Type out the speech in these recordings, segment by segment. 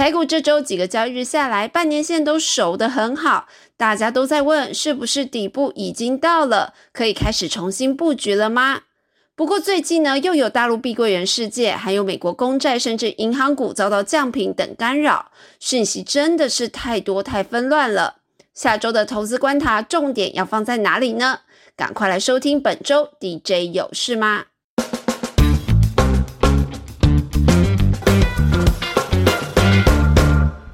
台股这周几个交易日下来，半年线都守得很好，大家都在问是不是底部已经到了，可以开始重新布局了吗？不过最近呢，又有大陆碧桂园事件，还有美国公债，甚至银行股遭到降频等干扰，讯息真的是太多太纷乱了。下周的投资观察重点要放在哪里呢？赶快来收听本周 DJ 有事吗？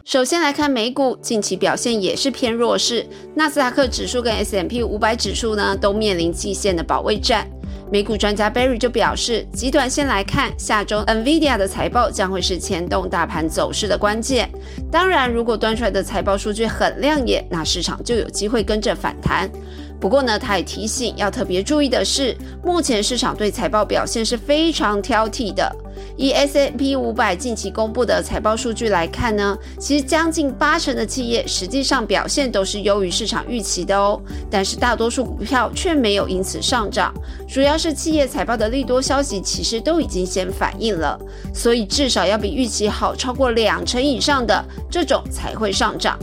首先来看美股，近期表现也是偏弱势，纳斯达克指数跟 S M P 五百指数呢都面临季线的保卫战。美股专家 Barry 就表示，极短线来看，下周 Nvidia 的财报将会是牵动大盘走势的关键。当然，如果端出来的财报数据很亮眼，那市场就有机会跟着反弹。不过呢，他也提醒要特别注意的是，目前市场对财报表现是非常挑剔的。以 S M P 五百近期公布的财报数据来看呢，其实将近八成的企业实际上表现都是优于市场预期的哦。但是大多数股票却没有因此上涨，主要是企业财报的利多消息其实都已经先反映了，所以至少要比预期好超过两成以上的这种才会上涨。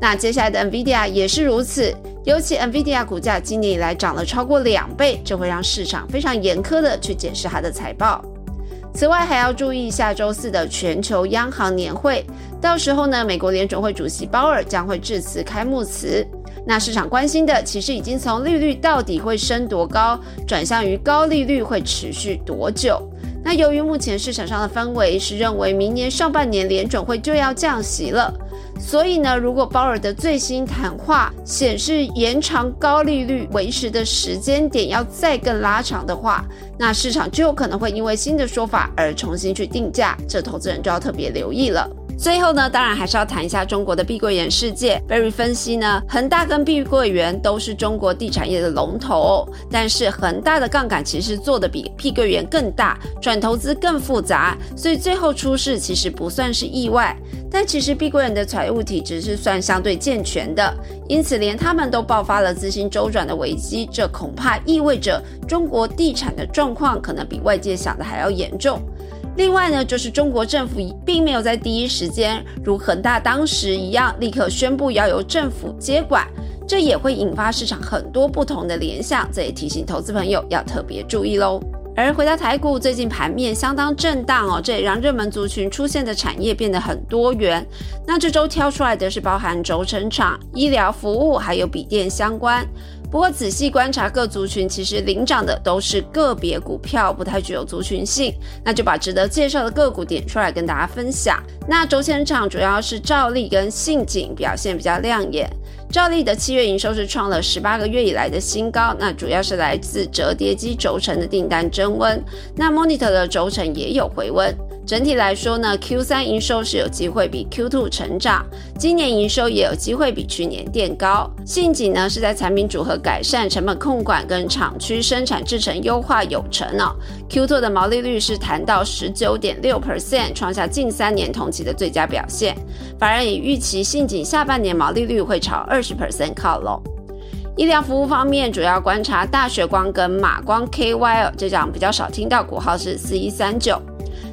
那接下来的 Nvidia 也是如此，尤其 Nvidia 股价今年以来涨了超过两倍，这会让市场非常严苛的去检视它的财报。此外，还要注意下周四的全球央行年会，到时候呢，美国联准会主席鲍尔将会致辞开幕词。那市场关心的，其实已经从利率到底会升多高，转向于高利率会持续多久。那由于目前市场上的氛围是认为明年上半年联准会就要降息了。所以呢，如果鲍尔的最新谈话显示延长高利率维持的时间点要再更拉长的话，那市场就有可能会因为新的说法而重新去定价，这投资人就要特别留意了。最后呢，当然还是要谈一下中国的碧桂园世界。Berry 分析呢，恒大跟碧桂园都是中国地产业的龙头，但是恒大的杠杆其实做的比碧桂园更大，转投资更复杂，所以最后出事其实不算是意外。但其实碧桂园的财务体制是算相对健全的，因此连他们都爆发了资金周转的危机，这恐怕意味着中国地产的状况可能比外界想的还要严重。另外呢，就是中国政府并没有在第一时间如恒大当时一样立刻宣布要由政府接管，这也会引发市场很多不同的联想，这也提醒投资朋友要特别注意喽。而回到台股，最近盘面相当震荡哦，这也让热门族群出现的产业变得很多元。那这周挑出来的是包含轴承厂、医疗服务还有笔电相关。不过仔细观察各族群，其实领涨的都是个别股票，不太具有族群性。那就把值得介绍的个股点出来跟大家分享。那轴线厂主要是兆利跟信景表现比较亮眼。兆利的七月营收是创了十八个月以来的新高，那主要是来自折叠机轴承的订单增温。那 Monitor 的轴承也有回温。整体来说呢，Q 三营收是有机会比 Q two 成长，今年营收也有机会比去年垫高。信景呢是在产品组合改善、成本控管跟厂区生产制程优化有成哦。Q two 的毛利率是谈到十九点六 percent，创下近三年同期的最佳表现。反而也预期信景下半年毛利率会朝二十 percent 靠拢。医疗服务方面，主要观察大学光跟马光 KYL 这张比较少听到，股号是四一三九。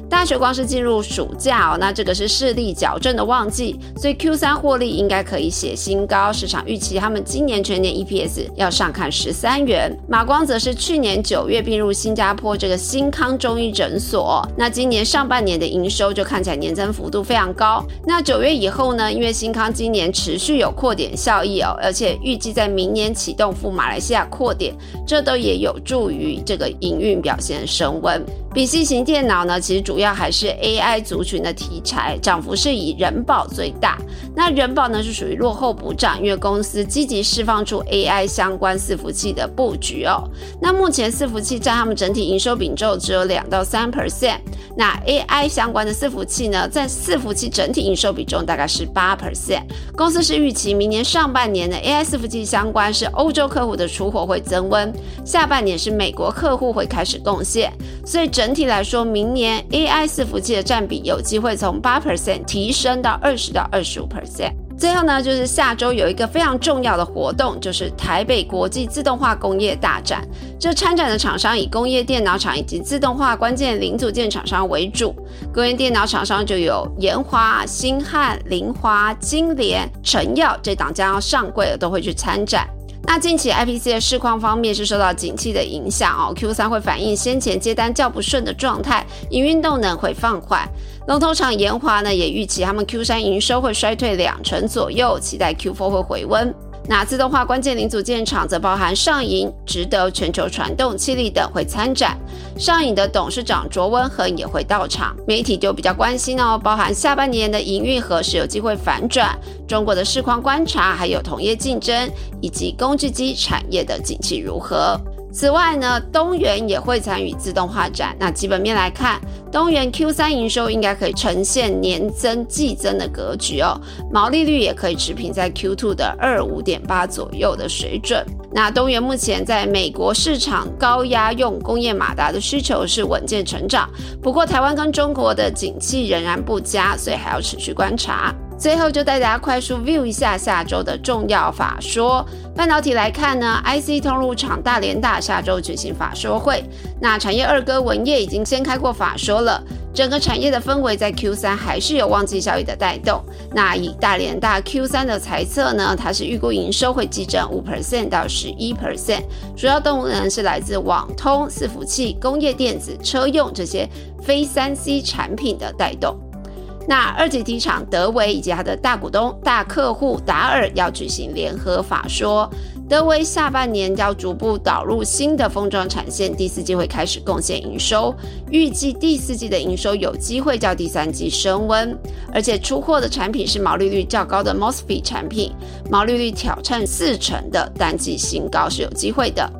大学光是进入暑假哦，那这个是视力矫正的旺季，所以 Q 三获利应该可以写新高。市场预期他们今年全年 EPS 要上看十三元。马光则是去年九月并入新加坡这个新康中医诊所，那今年上半年的营收就看起来年增幅度非常高。那九月以后呢，因为新康今年持续有扩点效益哦，而且预计在明年启动赴马来西亚扩点，这都也有助于这个营运表现升温。笔记型电脑呢，其实主要还是 AI 族群的题材，涨幅是以人保最大。那人保呢是属于落后补涨，因为公司积极释放出 AI 相关伺服器的布局哦。那目前伺服器占他们整体营收比重只有两到三 percent。那 AI 相关的伺服器呢，在伺服器整体营收比重大概是八 percent。公司是预期明年上半年的 AI 伺服器相关是欧洲客户的出货会增温，下半年是美国客户会开始贡献。所以整体来说，明年 AI 伺服器的占比有机会从八 percent 提升到二十到二十五 percent。最后呢，就是下周有一个非常重要的活动，就是台北国际自动化工业大展。这参展的厂商以工业电脑厂以及自动化关键零组件厂商为主。工业电脑厂商就有研华、星汉、凌华、金联、成耀这档将要上柜的都会去参展。那近期 IPC 的市况方面是受到景气的影响哦，Q 三会反映先前接单较不顺的状态，营运动能会放缓。龙头厂延华呢也预期他们 Q 三营收会衰退两成左右，期待 Q four 会回温。那自动化关键零组件厂则包含上影、值得、全球传动、气力等会参展。上影的董事长卓文恒也会到场。媒体就比较关心哦，包含下半年的营运何时有机会反转，中国的市况观察，还有同业竞争以及工具机产业的景气如何。此外呢，东元也会参与自动化展。那基本面来看，东元 Q 三营收应该可以呈现年增季增的格局哦，毛利率也可以持平在 Q two 的二五点八左右的水准。那东元目前在美国市场高压用工业马达的需求是稳健成长，不过台湾跟中国的景气仍然不佳，所以还要持续观察。最后就带大家快速 view 一下下周的重要法说。半导体来看呢，IC 通路厂大连大下周举行法说会。那产业二哥文业已经先开过法说了，整个产业的氛围在 Q 三还是有旺季效益的带动。那以大连大 Q 三的猜测呢，它是预估营收会激增五 percent 到十一 percent，主要动能是来自网通、伺服器、工业电子、车用这些非三 C 产品的带动。那二级体厂德维以及它的大股东、大客户达尔要举行联合法说，德维下半年要逐步导入新的封装产线，第四季会开始贡献营收，预计第四季的营收有机会较第三季升温，而且出货的产品是毛利率较高的 Mosfet 产品，毛利率挑战四成的单季新高是有机会的。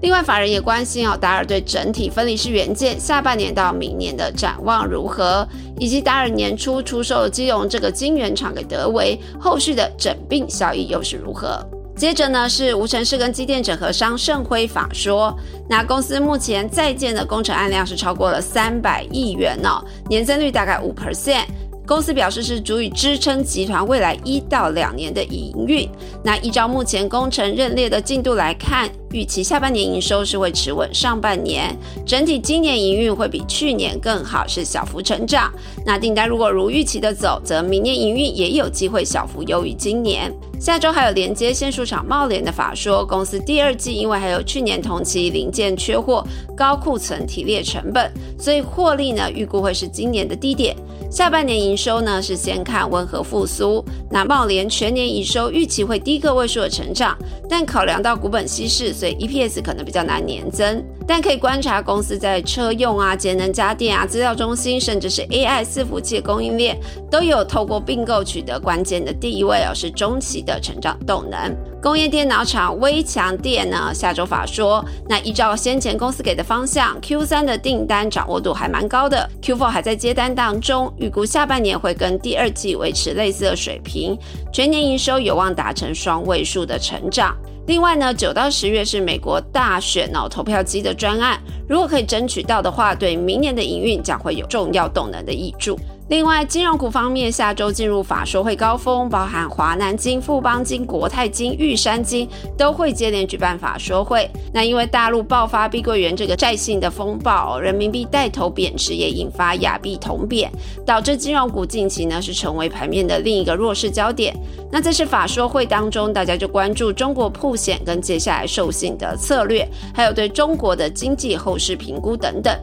另外，法人也关心哦，达尔对整体分离式元件下半年到明年的展望如何，以及达尔年初出售基隆这个晶圆厂给德维，后续的整并效益又是如何？接着呢是无尘室跟机电整合商盛辉法说，那公司目前在建的工程案量是超过了三百亿元哦，年增率大概五 percent。公司表示是足以支撑集团未来一到两年的营运。那依照目前工程认列的进度来看，预期下半年营收是会持稳上半年，整体今年营运会比去年更好，是小幅成长。那订单如果如预期的走，则明年营运也有机会小幅优于今年。下周还有连接线束厂茂联的法说，公司第二季因为还有去年同期零件缺货、高库存提列成本，所以获利呢预估会是今年的低点。下半年营收呢是先看温和复苏，那茂联全年营收预期会低个位数的成长，但考量到股本稀释，所以 EPS 可能比较难年增。但可以观察公司在车用啊、节能家电啊、资料中心，甚至是 AI 伺服器供应链，都有透过并购取得关键的地位哦，是中期的成长动能。工业电脑厂微强电呢，下周法说，那依照先前公司给的方向，Q 三的订单掌握度还蛮高的，Q four 还在接单当中，预估下半年会跟第二季维持类似的水平，全年营收有望达成双位数的成长。另外呢，九到十月是美国大选哦投票机的专案，如果可以争取到的话，对明年的营运将会有重要动能的益助。另外，金融股方面，下周进入法说会高峰，包含华南金、富邦金、国泰金、玉山金都会接连举办法说会。那因为大陆爆发碧桂园这个债性的风暴，人民币带头贬值，也引发亚币同贬，导致金融股近期呢是成为盘面的另一个弱势焦点。那这次法说会当中，大家就关注中国铺险跟接下来授信的策略，还有对中国的经济后市评估等等。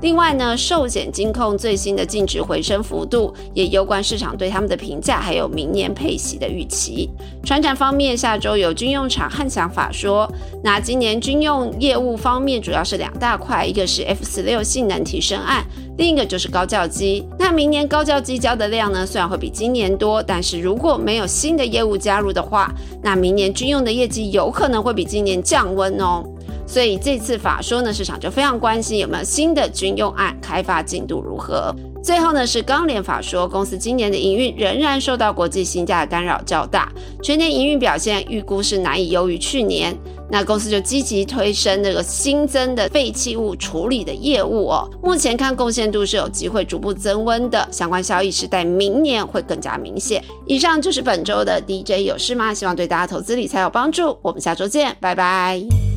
另外呢，寿险金控最新的净值回升幅度，也攸关市场对他们的评价，还有明年配息的预期。船展方面，下周有军用厂汉想法说，那今年军用业务方面主要是两大块，一个是 F 十六性能提升案，另一个就是高教机。那明年高教机交的量呢，虽然会比今年多，但是如果没有新的业务加入的话，那明年军用的业绩有可能会比今年降温哦。所以这次法说呢，市场就非常关心有没有新的军用案开发进度如何。最后呢是钢联法说，公司今年的营运仍然受到国际薪价的干扰较大，全年营运表现预估是难以优于去年。那公司就积极推升这个新增的废弃物处理的业务哦。目前看贡献度是有机会逐步增温的，相关效益是在明年会更加明显。以上就是本周的 DJ 有事吗？希望对大家投资理财有帮助。我们下周见，拜拜。